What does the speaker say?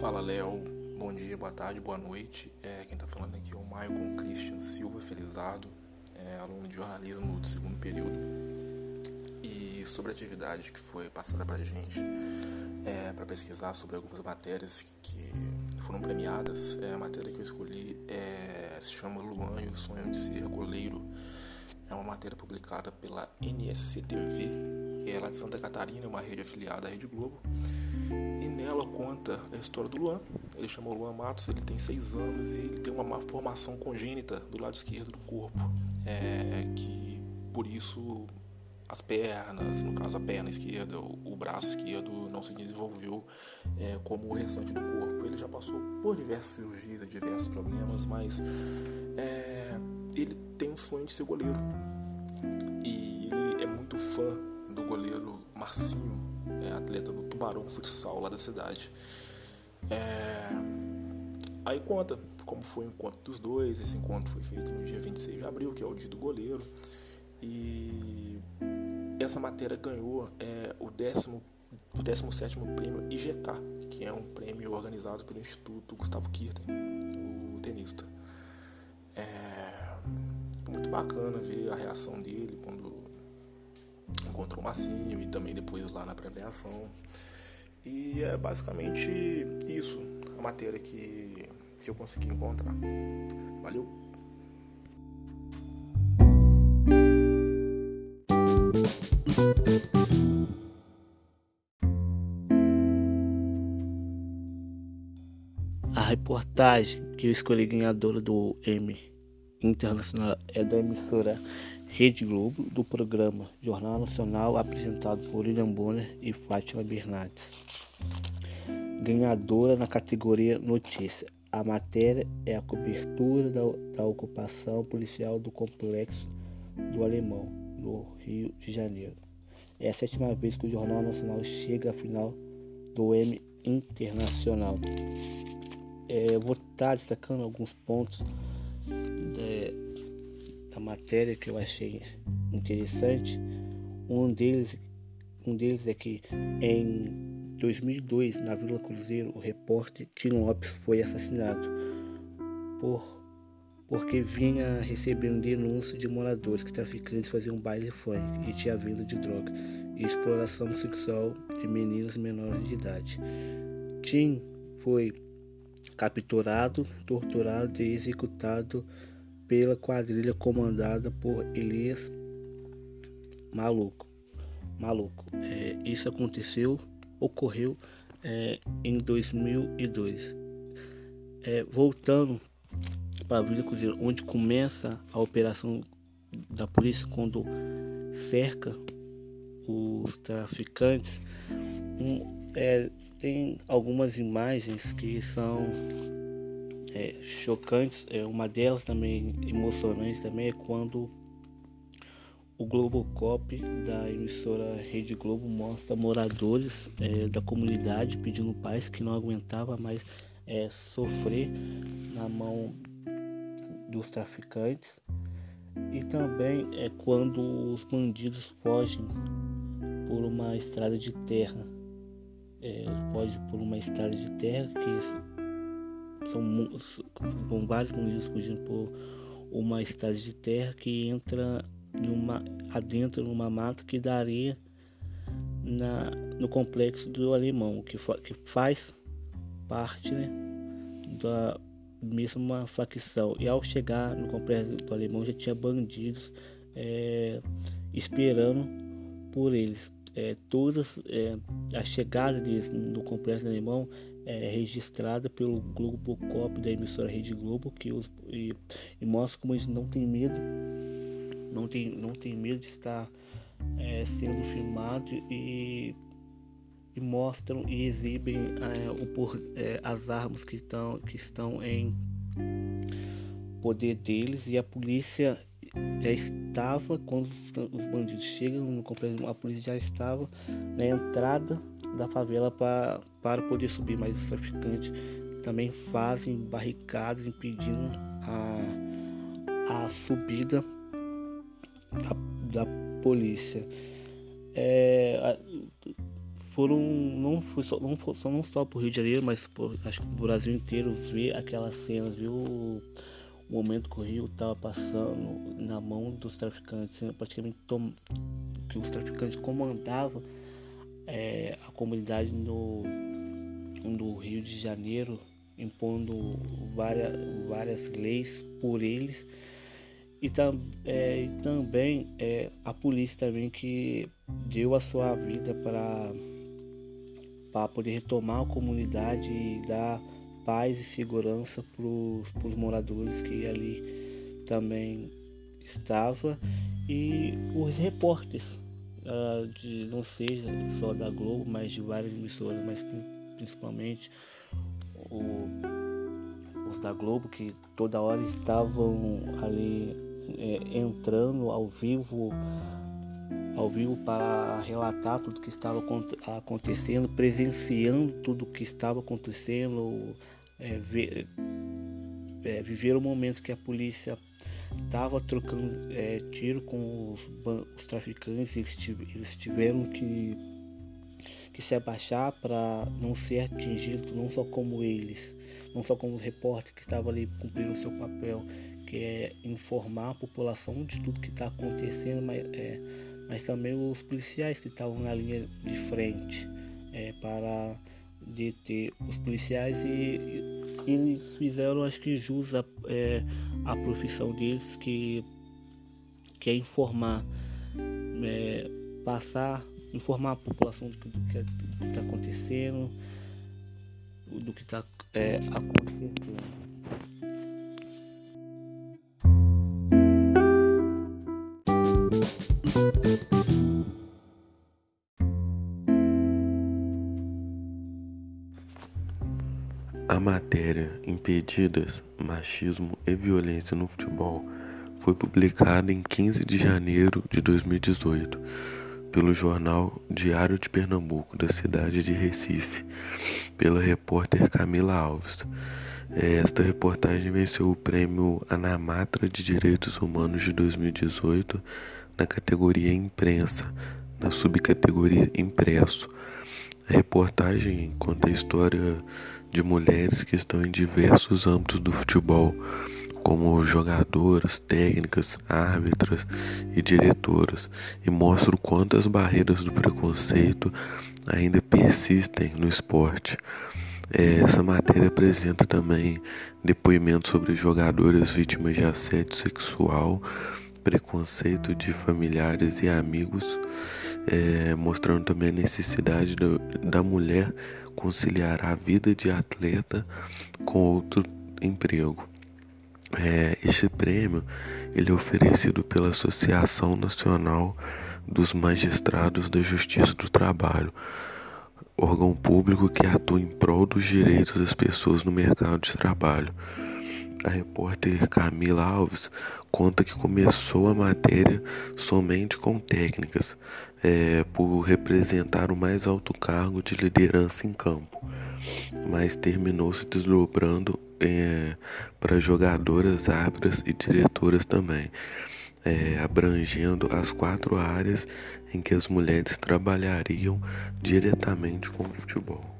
Fala Léo, bom dia, boa tarde, boa noite. É, quem está falando aqui é o Maicon Christian Silva Felizardo, é, aluno de jornalismo do segundo período. E sobre a atividade que foi passada para a gente, é, para pesquisar sobre algumas matérias que foram premiadas, é, a matéria que eu escolhi é, se chama Luan e o Sonho de Ser Goleiro. É uma matéria publicada pela NSCTV, é lá de Santa Catarina, uma rede afiliada à Rede Globo ela conta a história do Luan. Ele chamou Luan Matos, ele tem 6 anos e ele tem uma má formação congênita do lado esquerdo do corpo, é, que por isso as pernas, no caso a perna esquerda, o, o braço esquerdo não se desenvolveu é, como o restante do corpo. Ele já passou por diversas cirurgias, diversos problemas, mas é, ele tem um sonho de ser goleiro e ele é muito fã do goleiro Marcinho é atleta do Tubarão Futsal lá da cidade. É... Aí conta como foi o encontro dos dois. Esse encontro foi feito no dia 26 de abril, que é o dia do goleiro. E essa matéria ganhou é, o, décimo, o 17 prêmio IGK, que é um prêmio organizado pelo Instituto Gustavo Kirten, o tenista. É muito bacana ver a reação dele quando encontrou o Massinho e também depois lá na premiação. E é basicamente isso, a matéria que, que eu consegui encontrar. Valeu! A reportagem que eu escolhi ganhadora do M Internacional é da emissora Rede Globo, do programa Jornal Nacional, apresentado por William Bonner e Fátima Bernardes. Ganhadora na categoria Notícia. A matéria é a cobertura da, da ocupação policial do complexo do Alemão, no Rio de Janeiro. É a sétima vez que o Jornal Nacional chega à final do M Internacional. É, vou estar destacando alguns pontos de, a matéria que eu achei interessante. Um deles, um deles é que em 2002, na Vila Cruzeiro, o repórter Tim Lopes foi assassinado por porque vinha recebendo denúncias de moradores que traficantes faziam baile funk e tinha venda de droga e exploração sexual de meninas menores de idade. Tim foi capturado, torturado e executado pela quadrilha comandada por Elias Maluco. Maluco. É, isso aconteceu, ocorreu é, em 2002. É, voltando para a Vila Cruzeiro, onde começa a operação da polícia quando cerca os traficantes, um, é, tem algumas imagens que são é, chocantes. É, uma delas também emocionante também é quando o Globocop da emissora Rede Globo mostra moradores é, da comunidade pedindo paz que não aguentava mais é, sofrer na mão dos traficantes e também é quando os bandidos fogem por uma estrada de terra é, fogem por uma estrada de terra que são, são vários municípios fugindo por uma estrada de terra que entra numa, adentro numa mata que daria na, no complexo do alemão, que, que faz parte né, da mesma facção. E ao chegar no complexo do alemão já tinha bandidos é, esperando por eles. É, todas é, a chegada deles no complexo alemão é, registrada pelo Globo Cop da emissora Rede Globo que os, e, e, mostra como eles não têm medo não tem, não tem medo de estar é, sendo filmado e, e, mostram e exibem é, o por, é, as armas que estão, que estão em poder deles e a polícia já estava quando os bandidos chegam no complexo a polícia já estava na entrada da favela pra, para poder subir, mas os traficantes também fazem barricadas impedindo a, a subida da, da polícia. É, foram não foi só não, foi, só, não só pro Rio de Janeiro, mas por, acho que o Brasil inteiro ver aquelas cenas, viu o momento que o Rio estava passando na mão dos traficantes, né? praticamente tom, que os traficantes comandavam é, a comunidade no, no Rio de Janeiro, impondo várias, várias leis por eles e, tam, é, e também é, a polícia também que deu a sua vida para para poder retomar a comunidade e dar paz e segurança para os moradores que ali também estava. E os repórteres uh, de não seja só da Globo mas de várias emissoras mas principalmente o, os da Globo que toda hora estavam ali é, entrando ao vivo ao vivo para relatar tudo que estava acontecendo, presenciando tudo que estava acontecendo, é, ver, é, viveram momentos que a polícia estava trocando é, tiro com os, os traficantes, eles, eles tiveram que, que se abaixar para não ser atingido, não só como eles, não só como os repórteres que estavam ali cumprindo o seu papel, que é informar a população de tudo que está acontecendo, mas, é, mas também os policiais que estavam na linha de frente é, para deter os policiais e, e, eles fizeram acho que jus a, é, a profissão deles que, que é informar, é, passar, informar a população do que está acontecendo, do que está é, acontecendo. A matéria Impedidas, Machismo e Violência no Futebol foi publicada em 15 de janeiro de 2018 pelo jornal Diário de Pernambuco, da cidade de Recife, pela repórter Camila Alves. Esta reportagem venceu o prêmio Anamatra de Direitos Humanos de 2018 na categoria Imprensa, na subcategoria Impresso. A reportagem conta a história de mulheres que estão em diversos âmbitos do futebol, como jogadoras, técnicas, árbitras e diretoras, e mostra o quanto as barreiras do preconceito ainda persistem no esporte. É, essa matéria apresenta também depoimentos sobre jogadoras vítimas de assédio sexual, preconceito de familiares e amigos, é, mostrando também a necessidade do, da mulher conciliar a vida de atleta com outro emprego. É, este prêmio ele é oferecido pela Associação Nacional dos Magistrados da Justiça do Trabalho, órgão público que atua em prol dos direitos das pessoas no mercado de trabalho. A repórter Camila Alves conta que começou a matéria somente com técnicas, é, por representar o mais alto cargo de liderança em campo, mas terminou se desdobrando é, para jogadoras, árbitras e diretoras também, é, abrangendo as quatro áreas em que as mulheres trabalhariam diretamente com o futebol.